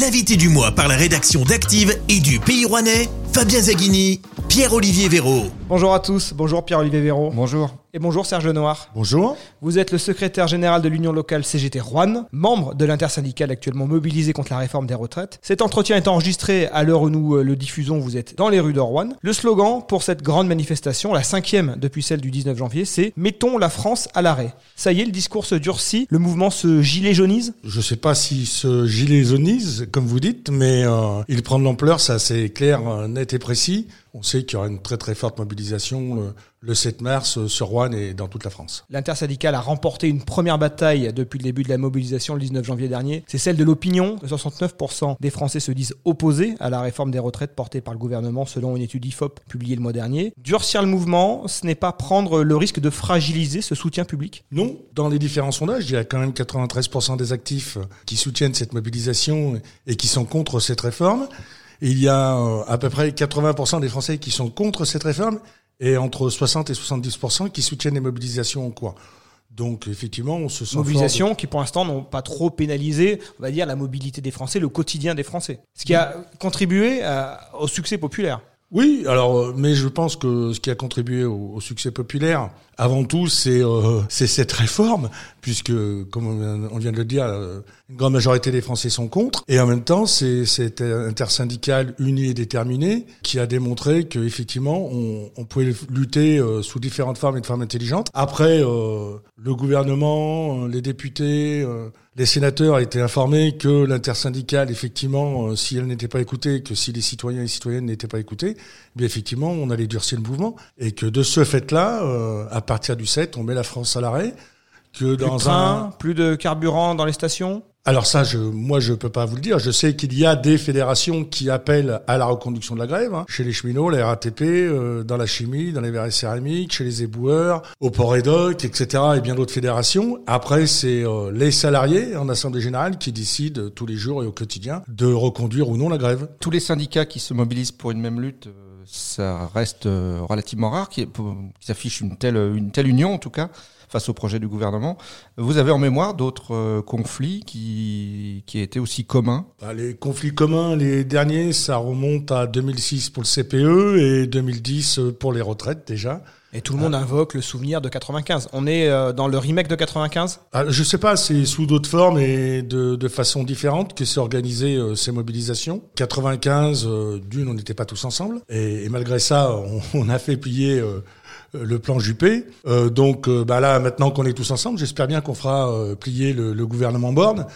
L'invité du mois par la rédaction d'Active et du Pays Rouennais, Fabien Zaghini, Pierre-Olivier Véraud. Bonjour à tous, bonjour Pierre-Olivier Véraud. Bonjour. Et bonjour Serge Lenoir. Bonjour. Vous êtes le secrétaire général de l'Union locale CGT Rouen, membre de l'intersyndicale actuellement mobilisé contre la réforme des retraites. Cet entretien est enregistré à l'heure où nous euh, le diffusons, vous êtes dans les rues de Rouen. Le slogan pour cette grande manifestation, la cinquième depuis celle du 19 janvier, c'est Mettons la France à l'arrêt. Ça y est, le discours se durcit, le mouvement se gilet jaunise Je ne sais pas si ce gilet jaunise, comme vous dites, mais euh, il prend de l'ampleur, ça c'est clair, euh, net et précis. On sait qu'il y aura une très très forte mobilisation euh, le 7 mars euh, sur Rouen et dans toute la France. L'intersyndicale a remporté une première bataille depuis le début de la mobilisation le 19 janvier dernier. C'est celle de l'opinion. 69% des Français se disent opposés à la réforme des retraites portée par le gouvernement selon une étude IFOP publiée le mois dernier. Durcir le mouvement, ce n'est pas prendre le risque de fragiliser ce soutien public Non, dans les différents sondages, il y a quand même 93% des actifs qui soutiennent cette mobilisation et qui sont contre cette réforme. Il y a euh, à peu près 80% des Français qui sont contre cette réforme et entre 60 et 70% qui soutiennent les mobilisations en quoi. Donc effectivement, on se sent mobilisation fort qui pour l'instant n'ont pas trop pénalisé, on va dire la mobilité des Français, le quotidien des Français. Ce qui a contribué à- au succès populaire. Oui, alors, euh, mais je pense que ce qui a contribué au, au succès populaire, avant tout, c'est euh, cette réforme, puisque, comme on vient- de le dire, euh, une grande majorité des Français sont contre, et en même temps, c'est cette intersyndicale unie et déterminée qui a démontré que effectivement, on, on pouvait lutter euh, sous différentes formes et de formes intelligentes. Après, euh, le gouvernement, les députés. euh, les sénateurs étaient informés que l'intersyndicale, effectivement, euh, si elle n'était pas écoutée, que si les citoyens et citoyennes n'étaient pas écoutés, eh bien effectivement, on allait durcir le mouvement. Et que de ce fait-là, euh, à partir du 7, on met la France à l'arrêt. Que Plus de dans train, un... plus de carburant dans les stations? Alors ça, je, moi, je peux pas vous le dire. Je sais qu'il y a des fédérations qui appellent à la reconduction de la grève. hein. Chez les cheminots, la RATP, euh, dans la chimie, dans les verres et céramiques, chez les éboueurs, au port et etc. et bien d'autres fédérations. Après, c'est euh, les salariés en assemblée générale qui décident tous les jours et au quotidien de reconduire ou non la grève. Tous les syndicats qui se mobilisent pour une même lutte, euh, ça reste euh, relativement rare qu'ils affichent une telle, union, en tout cas, face au projet du gouvernement. Vous avez en mémoire d'autres euh, conflits qui, étaient aussi communs? Bah, les conflits communs, les derniers, ça remonte à 2006 pour le CPE et 2010 pour les retraites déjà. Et tout le monde invoque le souvenir de 95. On est euh, dans le remake de 95 Ah, je sais pas, c'est sous d'autres formes et de, de façon différente que s'est organisé euh, ces mobilisations. 95, euh, d'une, on n'était pas tous ensemble, et, et malgré ça, on, on a fait plier euh, le plan Juppé. Donc, bah là, maintenant qu'on est tous ensemble, j'espère bien qu'on fera plier le, le gouvernement Borne,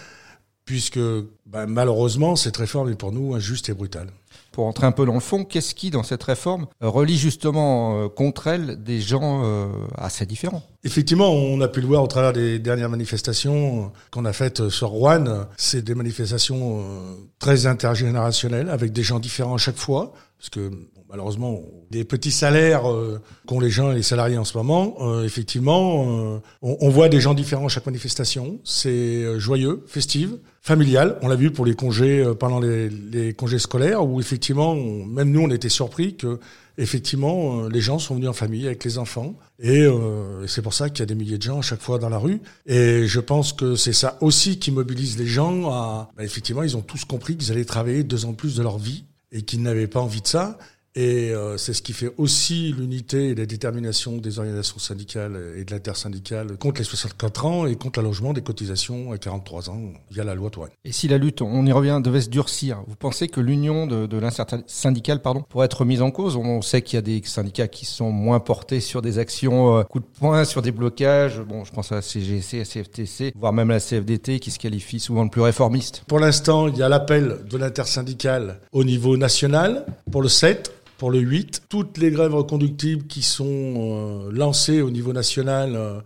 puisque bah, malheureusement, cette réforme est pour nous injuste et brutale. Pour entrer un peu dans le fond, qu'est-ce qui, dans cette réforme, euh, relie justement euh, contre elle des gens euh, assez différents? Effectivement, on a pu le voir au travers des dernières manifestations qu'on a faites sur Rouen. C'est des manifestations euh, très intergénérationnelles, avec des gens différents à chaque fois, parce que bon, malheureusement, des petits salaires euh, qu'ont les gens et les salariés en ce moment, euh, effectivement, euh, on, on voit des gens différents à chaque manifestation. C'est euh, joyeux, festif, familial. On l'a vu pour les congés euh, pendant les, les congés scolaires, où effectivement, même nous, on était surpris que effectivement, les gens sont venus en famille avec les enfants. Et euh, c'est pour ça qu'il y a des milliers de gens à chaque fois dans la rue. Et je pense que c'est ça aussi qui mobilise les gens à... bah, effectivement, ils ont tous compris qu'ils allaient travailler deux ans de plus de leur vie et qu'ils n'avaient pas envie de ça. Et euh, c'est ce qui fait aussi l'unité et la détermination des organisations syndicales et de l'intersyndicale contre les 64 ans et contre l'allongement des cotisations à 43 ans via la loi Touraine. Et si la lutte, on y revient, devait se durcir, vous pensez que l'union de, de l'intersyndicale pardon, pourrait être mise en cause? On sait qu'il y a des syndicats qui sont moins portés sur des actions euh, coup de poing, sur des blocages. Bon, je pense à la CGC, à la CFTC, voire même à la CFDT qui se qualifie souvent de plus réformiste. Pour l'instant, il y a l'appel de l'intersyndicale au niveau national pour le 7. Pour le 8, toutes les grèves reconductibles qui sont euh, lancées au niveau national euh,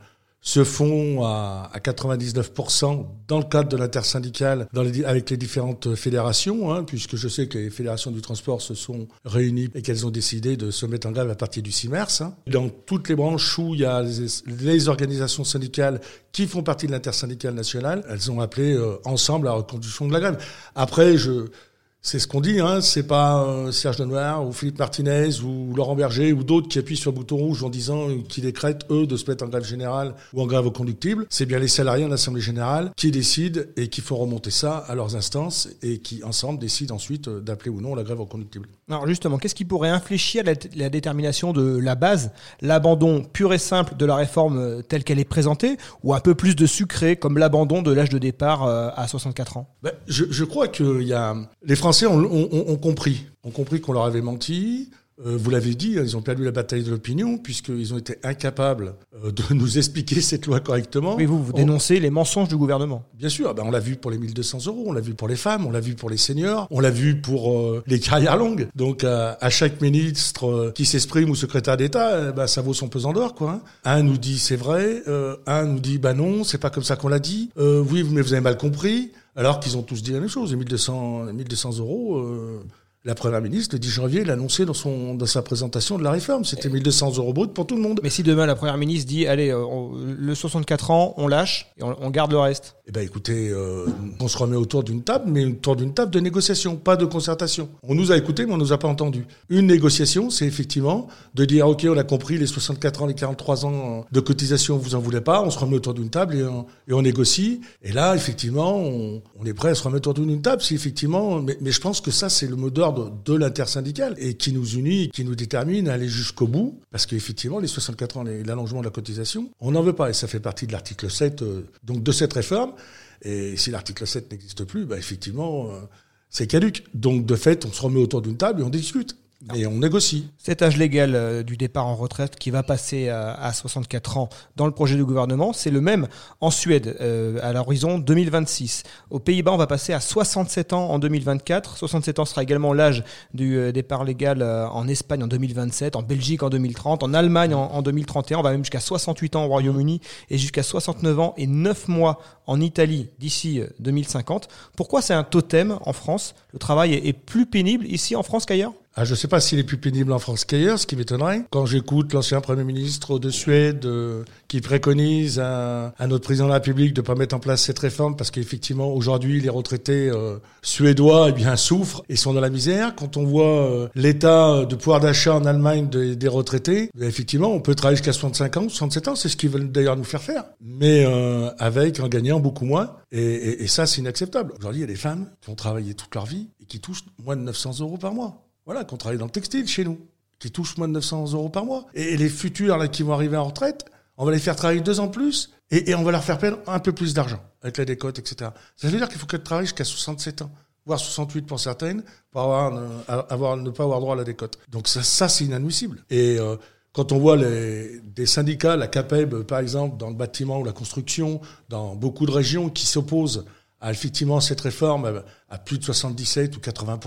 se font à, à 99% dans le cadre de l'intersyndicale avec les différentes fédérations, hein, puisque je sais que les fédérations du transport se sont réunies et qu'elles ont décidé de se mettre en grève à partir du 6 mars. hein. Dans toutes les branches où il y a les, les organisations syndicales qui font partie de l'intersyndicale nationale, elles ont appelé euh, ensemble à la reconduction de la grève. Après, je C'est ce qu'on dit, hein. C'est pas euh, Serge Denoir ou Philippe Martinez ou Laurent Berger ou d'autres qui appuient sur le bouton rouge en disant qu'ils décrètent eux de se mettre en grève générale ou en grève au conductible. C'est bien les salariés en assemblée générale qui décident et qui font remonter ça à leurs instances et qui ensemble décident ensuite euh, d'appeler ou non la grève au conductible. Alors justement, qu'est-ce qui pourrait infléchir la, détermination de la base, l'abandon pur et simple de la réforme telle qu'elle est présentée, ou un peu plus de sucré comme l'abandon de l'âge de départ à 64 ans? Ben, je, crois a les Français ont, ont compris qu'on leur avait menti. Euh, vous l'avez dit, ils ont perdu la bataille de l'opinion puisqu'ils ont été incapables euh, de nous expliquer cette loi correctement. Mais vous, vous dénoncez les mensonges du gouvernement. Bien sûr, ah ben on l'a vu pour les 1200 euros, on l'a vu pour les femmes, on l'a vu pour les seniors, on l'a vu pour euh, les carrières longues. Donc à, à chaque ministre euh, qui s'exprime ou secrétaire d'État, eh ben, ça vaut son pesant d'or. quoi. Hein. Un nous dit c'est vrai, euh, un nous dit bah non, c'est pas comme ça qu'on l'a dit. oui, mais vous avez mal compris. Alors qu'ils ont tous dit la même chose. 1200, 1200 euros, euh, la Première ministre, le 10 janvier, l'a annoncé dans, son, dans sa présentation de la réforme. C'était 1200 euros brut pour tout le monde. Mais si demain la Première ministre dit, allez, euh, on, le 64 ans, on lâche et on, on garde le reste Eh ben écoutez, euh, on se remet autour d'une table, mais autour d'une table de négociation, pas de concertation. On nous a écoutés, mais on nous a pas entendus. Une négociation, c'est effectivement de dire, OK, on a compris, les 64 ans, les 43 ans de cotisation, vous en voulez pas, on se remet autour d'une table et on, négocie. Et là, effectivement, on, est prêt à se remettre autour d'une table, si effectivement, mais, mais je pense que ça, c'est le mot d'ordre de l'intersyndicale et qui nous unit, qui nous détermine à aller jusqu'au bout. Parce qu'effectivement, les 64 ans, l'allongement de la cotisation, on n'en veut pas. Et ça fait partie de l'article 7 euh, donc de cette réforme. Et si l'article 7 n'existe plus, bah, effectivement, euh, c'est caduque. Donc, de fait, on se remet autour d'une table et on discute. Et on négocie. Cet âge légal euh, du départ en retraite qui va passer à, à 64 ans dans le projet du gouvernement, c'est le même en Suède euh, à l'horizon 2026. Aux Pays-Bas, on va passer à 67 ans en 2024. 67 ans sera également l'âge du euh, départ légal euh, en Espagne en 2027, en Belgique en 2030, en Allemagne en, en 2031. On va même jusqu'à 68 ans au Royaume-Uni et jusqu'à 69 ans et 9 mois en Italie d'ici 2050. Pourquoi c'est un totem en France? Le travail est plus pénible ici en France qu'ailleurs? Ah, je ne sais pas s'il est plus pénible en France qu'ailleurs, ce qui m'étonnerait. Quand j'écoute l'ancien Premier ministre de Suède euh, qui préconise à, à, notre président de la République de ne pas mettre en place cette réforme parce qu'effectivement aujourd'hui les retraités euh, suédois eh bien souffrent et sont dans la misère. Quand on voit euh, l'état de pouvoir d'achat en Allemagne de, des retraités, eh effectivement on peut travailler jusqu'à 65 ans, 67 ans, c'est ce qu'ils veulent d'ailleurs nous faire faire, mais euh, avec en gagnant beaucoup moins. Et, et, et ça c'est inacceptable. Aujourd'hui il y a des femmes qui ont travaillé toute leur vie et qui touchent moins de 900 euros par mois. Voilà, qu'on travaille dans le textile chez nous, qui touchent moins de 900 euros par mois. Et les futurs là qui vont arriver en retraite, on va les faire travailler deux ans plus et, on va leur faire perdre un peu plus d'argent avec la décote, etc. Ça veut dire qu'il faut qu'elles travaillent jusqu'à 67 ans, voire 68 pour certaines, pour avoir, avoir, ne pas avoir droit à la décote. Donc ça, ça c'est inadmissible. Et euh, quand on voit les, des syndicats, la CAPEB par exemple, dans le bâtiment ou la construction, dans beaucoup de régions qui s'opposent à effectivement cette réforme à plus de 77 ou 80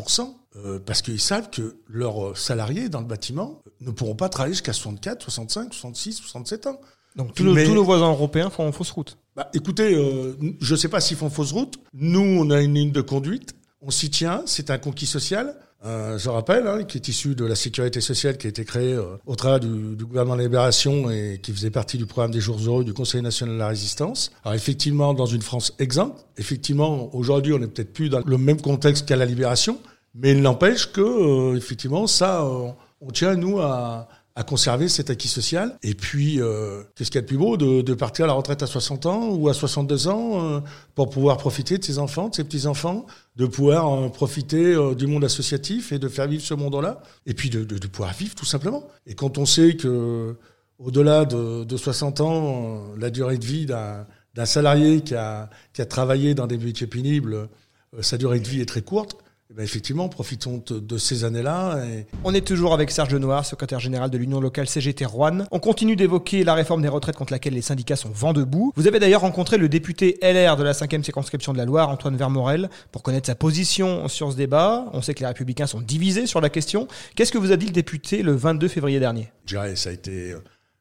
euh, parce qu'ils savent que leurs salariés dans le bâtiment ne pourront pas travailler jusqu'à 64, 65, 66, 67 ans. Donc tous, nos, voisins européens font fausse route. Bah, écoutez, euh, je ne sais pas s'ils font fausse route. Nous, on a une ligne de conduite. On s'y tient. C'est un conquis social. Euh, je rappelle, hein, qui est issu de la sécurité sociale qui a été créée euh, au travers du, du, gouvernement de libération et qui faisait partie du programme des jours heureux du Conseil national de la résistance. Alors effectivement, dans une France exempte, effectivement, aujourd'hui, on n'est peut-être plus dans le même contexte qu'à la libération, mais il n'empêche que, euh, effectivement, ça, euh, on tient, nous, à, à conserver cet acquis social. Et puis, euh, qu'est-ce qu'il y a de plus beau de, de, partir à la retraite à 60 ans ou à 62 ans euh, pour pouvoir profiter de ses enfants, de ses petits-enfants, de pouvoir euh, profiter du monde associatif et de faire vivre ce monde-là, et puis de, de, pouvoir vivre tout simplement. Et quand on sait que au-delà de, de 60 ans, la durée de vie d'un salarié qui a, qui a travaillé dans des métiers pénibles, sa durée de vie est très courte, ben effectivement, profitons de ces années-là. Et... On est toujours avec Serge Noir, secrétaire général de l'Union locale CGT Rouen. On continue d'évoquer la réforme des retraites contre laquelle les syndicats sont vent debout. Vous avez d'ailleurs rencontré le député LR de la 5e circonscription de la Loire, Antoine Vermorel, pour connaître sa position sur ce débat. On sait que les républicains sont divisés sur la question. Qu'est-ce que vous a dit le député le 22 février dernier? Je dirais ça a été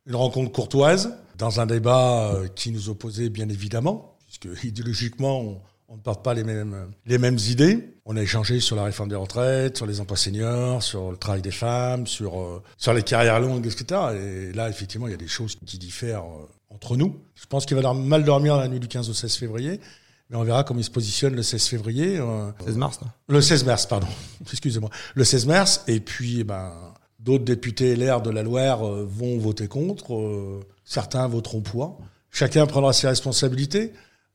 une rencontre courtoise dans un débat euh, qui nous opposait bien évidemment, puisque idéologiquement on on ne porte pas les mêmes, les mêmes idées. On a échangé sur la réforme des retraites, sur les emplois seniors, sur le travail des femmes, sur, euh, sur les carrières longues, etc. Et là, effectivement, il y a des choses qui diffèrent euh, entre nous. Je pense qu'il va mal dormir la nuit du 15 au 16 février. Mais on verra comment il se positionne le 16 février. 16 mars, non? Le 16 mars, pardon. Excusez-moi. Le 16 mars. Et puis, eh ben, d'autres députés LR de la Loire vont voter contre. certains voteront pour. Chacun prendra ses responsabilités.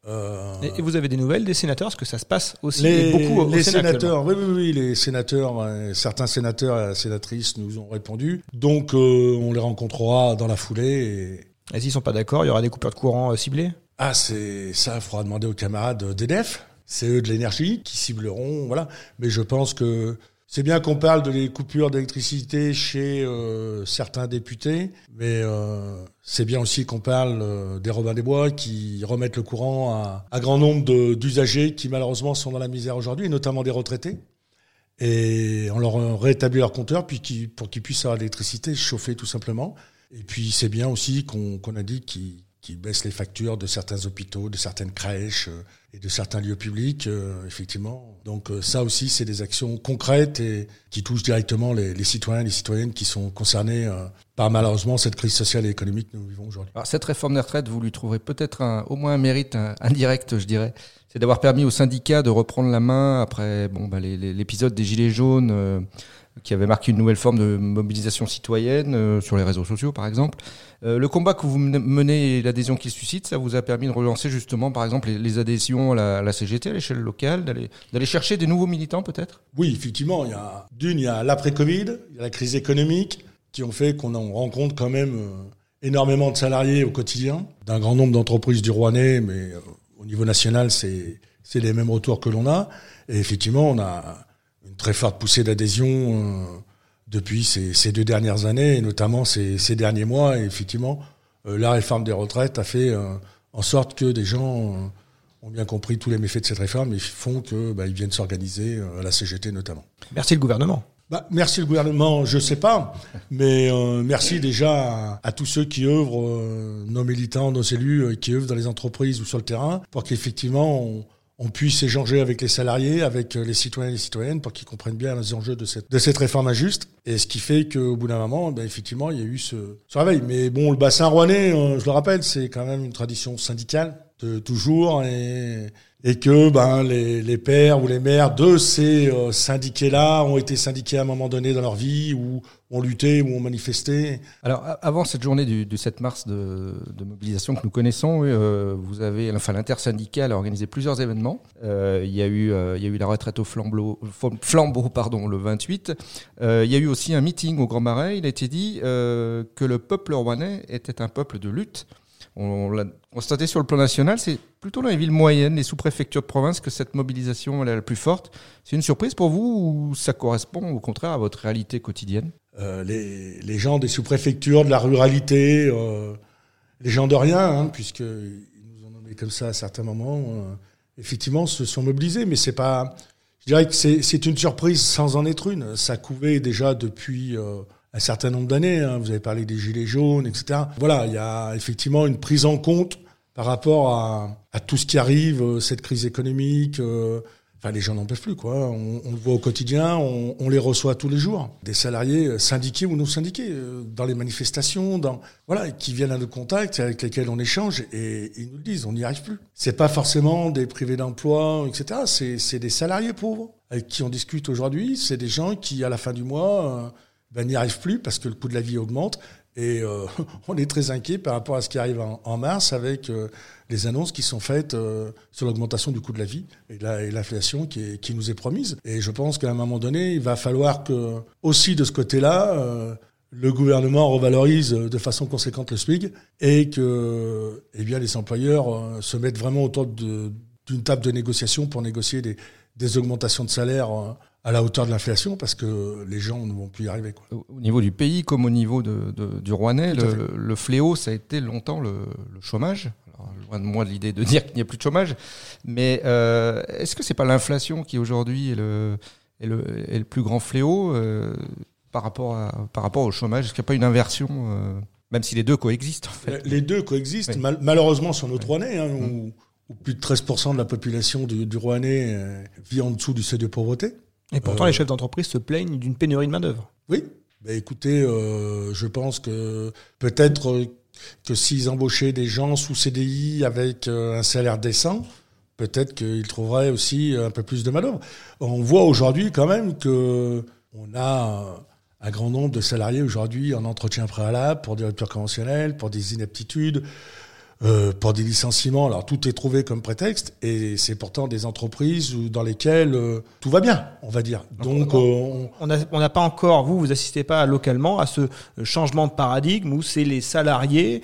Euh... Et vous avez des nouvelles des sénateurs Parce que ça se passe aussi les, beaucoup au Les Sénat, sénateurs, oui, oui, oui, les sénateurs, certains sénateurs et sénatrices nous ont répondu. Donc, euh, on les rencontrera dans la foulée. Et, et s'ils sont pas d'accord, il y aura des coupures de courant euh, ciblées? Ah, c'est ça, il faudra demander aux camarades d'EDF. C'est eux de l'énergie qui cibleront, voilà. Mais je pense que c'est bien qu'on parle de les coupures d'électricité chez euh, certains députés, mais euh, c'est bien aussi qu'on parle euh, des Robins des Bois qui remettent le courant à, à grand nombre d'usagers qui malheureusement sont dans la misère aujourd'hui, et notamment des retraités. Et on leur rétablit leur compteur puis qui, pour qu'ils puissent avoir l'électricité chauffer tout simplement. Et puis c'est bien aussi qu'on a dit qu'ils qui baissent les factures de certains hôpitaux, de certaines crèches euh, et de certains lieux publics, euh, effectivement. Donc euh, ça aussi, c'est des actions concrètes et qui touchent directement les, citoyens et les citoyennes qui sont concernés par malheureusement cette crise sociale et économique que nous vivons aujourd'hui. Cette réforme des retraites, vous lui trouverez peut-être au moins un mérite indirect, je dirais. C'est d'avoir permis aux syndicats de reprendre la main après bon, bah, l'épisode des Gilets jaunes qui avait marqué une nouvelle forme de mobilisation citoyenne euh, sur les réseaux sociaux, par exemple. Euh, le combat que vous menez et l'adhésion qu'il suscite, ça vous a permis de relancer justement, par exemple, les, adhésions à la, CGT à l'échelle locale, d'aller chercher des nouveaux militants peut-être? Oui, effectivement. D'une, il y a l'après-Covid, il y a la crise économique qui ont fait qu'on rencontre quand même euh, énormément de salariés au quotidien, d'un grand nombre d'entreprises du Rouennais, mais au niveau national, c'est les mêmes retours que l'on a. Et effectivement, on a très forte poussée d'adhésion euh, depuis ces, ces, deux dernières années, et notamment ces, ces derniers mois. Et effectivement, euh, la réforme des retraites a fait euh, en sorte que des gens ont bien compris tous les méfaits de cette réforme et font que bah, viennent s'organiser à la CGT notamment. Merci le gouvernement. Bah, merci le gouvernement, je sais pas, mais euh, merci déjà à, à, tous ceux qui œuvrent, euh, nos militants, nos élus, euh, qui œuvrent dans les entreprises ou sur le terrain, pour qu'effectivement on, on puisse échanger avec les salariés, avec les citoyens et les citoyennes, pour qu'ils comprennent bien les enjeux de cette, réforme injuste. Et ce qui fait qu'au bout d'un moment, ben, effectivement, il y a eu ce, ce réveil. Mais bon, le bassin rouennais, je le rappelle, c'est quand même une tradition syndicale toujours et que ben les, les pères ou les mères de ces euh, syndiqués-là ont été syndiqués à un moment donné dans leur vie ou ont lutté ou ont manifesté. Alors avant cette journée du, du 7 mars de, mobilisation que nous connaissons, euh, vous avez enfin l'intersyndicale a organisé plusieurs événements. Euh, il y a eu il eu la retraite au flambeau flambeau pardon le 28. Euh, il y a eu aussi un meeting au Grand Marais. Il a été dit que le peuple rouennais était un peuple de lutte on l'a constaté sur le plan national, c'est plutôt dans les villes moyennes, les sous-préfectures de province, que cette mobilisation est la plus forte. C'est une surprise pour vous ou ça correspond au contraire à votre réalité quotidienne? Euh, les, gens des sous-préfectures, de la ruralité, euh, les gens de rien, hein, puisqu'ils nous ont nommé comme ça à certains moments, euh, effectivement, se sont mobilisés. Mais c'est pas. Je dirais que c'est une surprise sans en être une. Ça couvait déjà depuis un certain nombre d'années. Hein. Vous avez parlé des gilets jaunes, etc. Voilà, il y a effectivement une prise en compte par rapport à, tout ce qui arrive, euh, cette crise économique. Euh, enfin, les gens n'en peuvent plus, quoi. On, le voit au quotidien, on, les reçoit tous les jours. Des salariés euh, syndiqués ou non syndiqués, dans les manifestations, dans voilà, qui viennent à nos contacts, avec lesquels on échange, et ils nous le disent, on n'y arrive plus. C'est pas forcément des privés d'emploi, etc. C'est des salariés pauvres avec qui on discute aujourd'hui. C'est des gens qui, à la fin du mois ben, n'y arrive plus parce que le coût de la vie augmente. Et euh, on est très inquiet par rapport à ce qui arrive en, mars avec euh, les annonces qui sont faites euh, sur l'augmentation du coût de la vie et l'inflation qui, nous est promise. Et je pense qu'à un moment donné, il va falloir que, aussi de ce côté-là, euh, le gouvernement revalorise de façon conséquente le SMIC et que eh bien, les employeurs se mettent vraiment autour d'une table de négociation pour négocier des, des augmentations de salaire à la hauteur de l'inflation parce que les gens ne vont plus y arriver. Quoi. Au niveau du pays comme au niveau de, de, du Rouennais, le, le, fléau, ça a été longtemps le, le chômage. Alors, loin de moi de l'idée de dire qu'il n'y a plus de chômage, mais euh, est-ce que c'est pas l'inflation qui aujourd'hui est le, est, le, est le plus grand fléau euh, par, rapport à, par rapport au chômage? Est-ce qu'il n'y a pas une inversion euh, même si les deux coexistent en fait? Les deux coexistent, oui. mal, malheureusement sur notre Rouennais, hein, mmh. où, où, plus de 13% de la population du, du Rouennais vit en dessous du seuil de pauvreté. Et pourtant, euh, les chefs d'entreprise se plaignent d'une pénurie de main-d'œuvre. Oui. Bah, écoutez, euh, je pense que peut-être que s'ils embauchaient des gens sous CDI avec euh, un salaire décent, peut-être qu'il trouverait aussi un peu plus de manœuvre. On voit aujourd'hui quand même que on a un grand nombre de salariés aujourd'hui en entretien préalable pour des ruptures conventionnelles, pour des inaptitudes, euh, pour des licenciements. Alors tout est trouvé comme prétexte et c'est pourtant des entreprises dans lesquelles euh, tout va bien, on va dire. Donc, euh, on n'a on pas encore, vous, vous assistez pas localement à ce changement de paradigme où c'est les salariés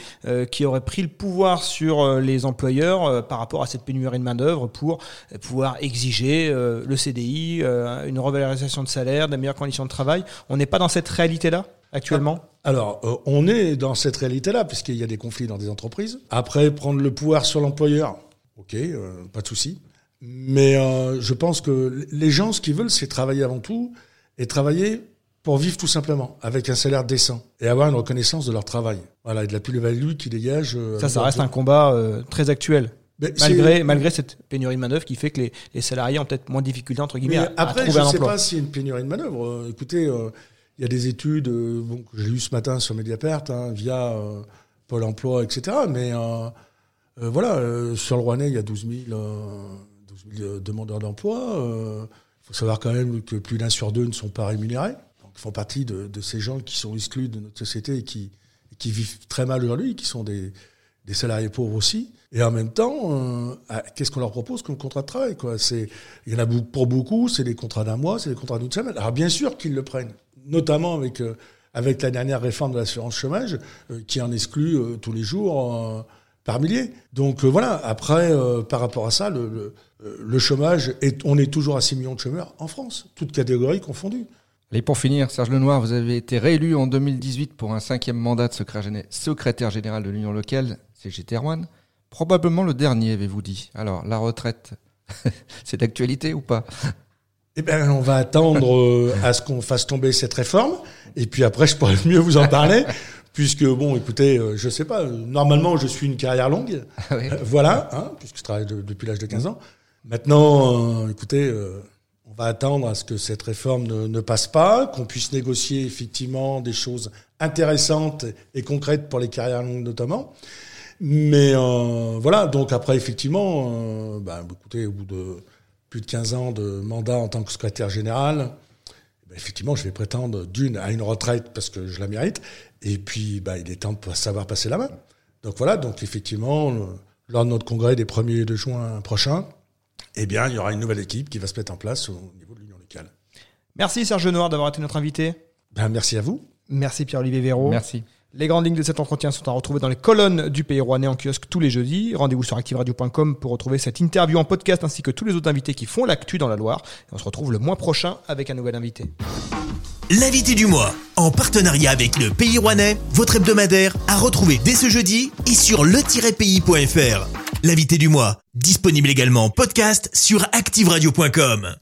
qui auraient pris le pouvoir sur les employeurs par rapport à cette pénurie de main d'œuvre pour pouvoir exiger le CDI, une revalorisation de salaire, de meilleures conditions de travail. On n'est pas dans cette réalité-là actuellement? Alors, euh, on est dans cette réalité-là, puisqu'il y a des conflits dans des entreprises. Après, prendre le pouvoir sur l'employeur, ok, euh, pas de souci. Mais euh, je pense que les gens, ce qu'ils veulent, c'est travailler avant tout, et travailler pour vivre tout simplement, avec un salaire décent, et avoir une reconnaissance de leur travail. Voilà, et de la plus-value qui dégage. ça, ça reste un combat très actuel. malgré, malgré cette pénurie de manœuvre qui fait que les, salariés ont peut-être moins de difficultés entre guillemets à, après, trouver un emploi. Après, je ne sais pas s'il y a une pénurie de manœuvre. écoutez, il y a des études euh, bon, que j'ai lues ce matin sur Mediapart hein, via euh, Pôle emploi, etc. Mais euh, voilà, sur le Rouennais, il y a 12 000, 12 demandeurs d'emploi. Il faut savoir quand même que plus d'un sur deux ne sont pas rémunérés. Ils font partie de, ces gens qui sont exclus de notre société et qui, vivent très mal aujourd'hui, qui sont des, salariés pauvres aussi. Et en même temps, ah, qu'est-ce qu'on leur propose comme contrat de travail quoi? Il y en a pour beaucoup, c'est des contrats d'un mois, c'est des contrats d'une semaine. Alors bien sûr qu'ils le prennent notamment avec, euh, avec la dernière réforme de l'assurance chômage, euh, qui en exclut euh, tous les jours par milliers. Donc voilà, après, par rapport à ça, le, le, chômage, est, on est toujours à 6 millions de chômeurs en France, toutes catégories confondues. Et pour finir, Serge Lenoir, vous avez été réélu en 2018 pour un cinquième mandat de secrétaire général de l'Union locale, CGT Rouen. Probablement le dernier, avez-vous dit. Alors, la retraite, c'est d'actualité ou pas? Eh bien, on va attendre euh, à ce qu'on fasse tomber cette réforme, et puis après, je pourrais mieux vous en parler, puisque bon, écoutez, euh, je sais pas. Normalement, je suis une carrière longue, ah euh, voilà, hein, puisque je travaille depuis l'âge de 15 ans. Maintenant, écoutez, on va attendre à ce que cette réforme ne, ne passe pas, qu'on puisse négocier effectivement des choses intéressantes et concrètes pour les carrières longues notamment. Mais voilà, donc après, effectivement, bah, écoutez, au bout de plus de 15 ans de mandat en tant que secrétaire général, eh ben, effectivement, je vais prétendre d'une à une retraite parce que je la mérite, et puis bah, il est temps de savoir passer la main. Donc voilà, donc effectivement, lors de notre congrès des 1er de juin prochain, eh bien, il y aura une nouvelle équipe qui va se mettre en place au niveau de l'Union locale. Merci Serge Noir d'avoir été notre invité. Ben, merci à vous. Merci Pierre-Olivier Véraud. Merci. Les grandes lignes de cet entretien sont à retrouver dans les colonnes du Pays Rouennais en kiosque tous les jeudis. Rendez-vous sur activeradio.com pour retrouver cette interview en podcast ainsi que tous les autres invités qui font l'actu dans la Loire. Et on se retrouve le mois prochain avec un nouvel invité. L'invité du mois, en partenariat avec le Pays Rouennais, votre hebdomadaire, à retrouver dès ce jeudi et sur le-pays.fr. L'invité du mois, disponible également en podcast sur activeradio.com.